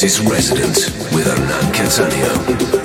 This is Resident with Hernan Catania.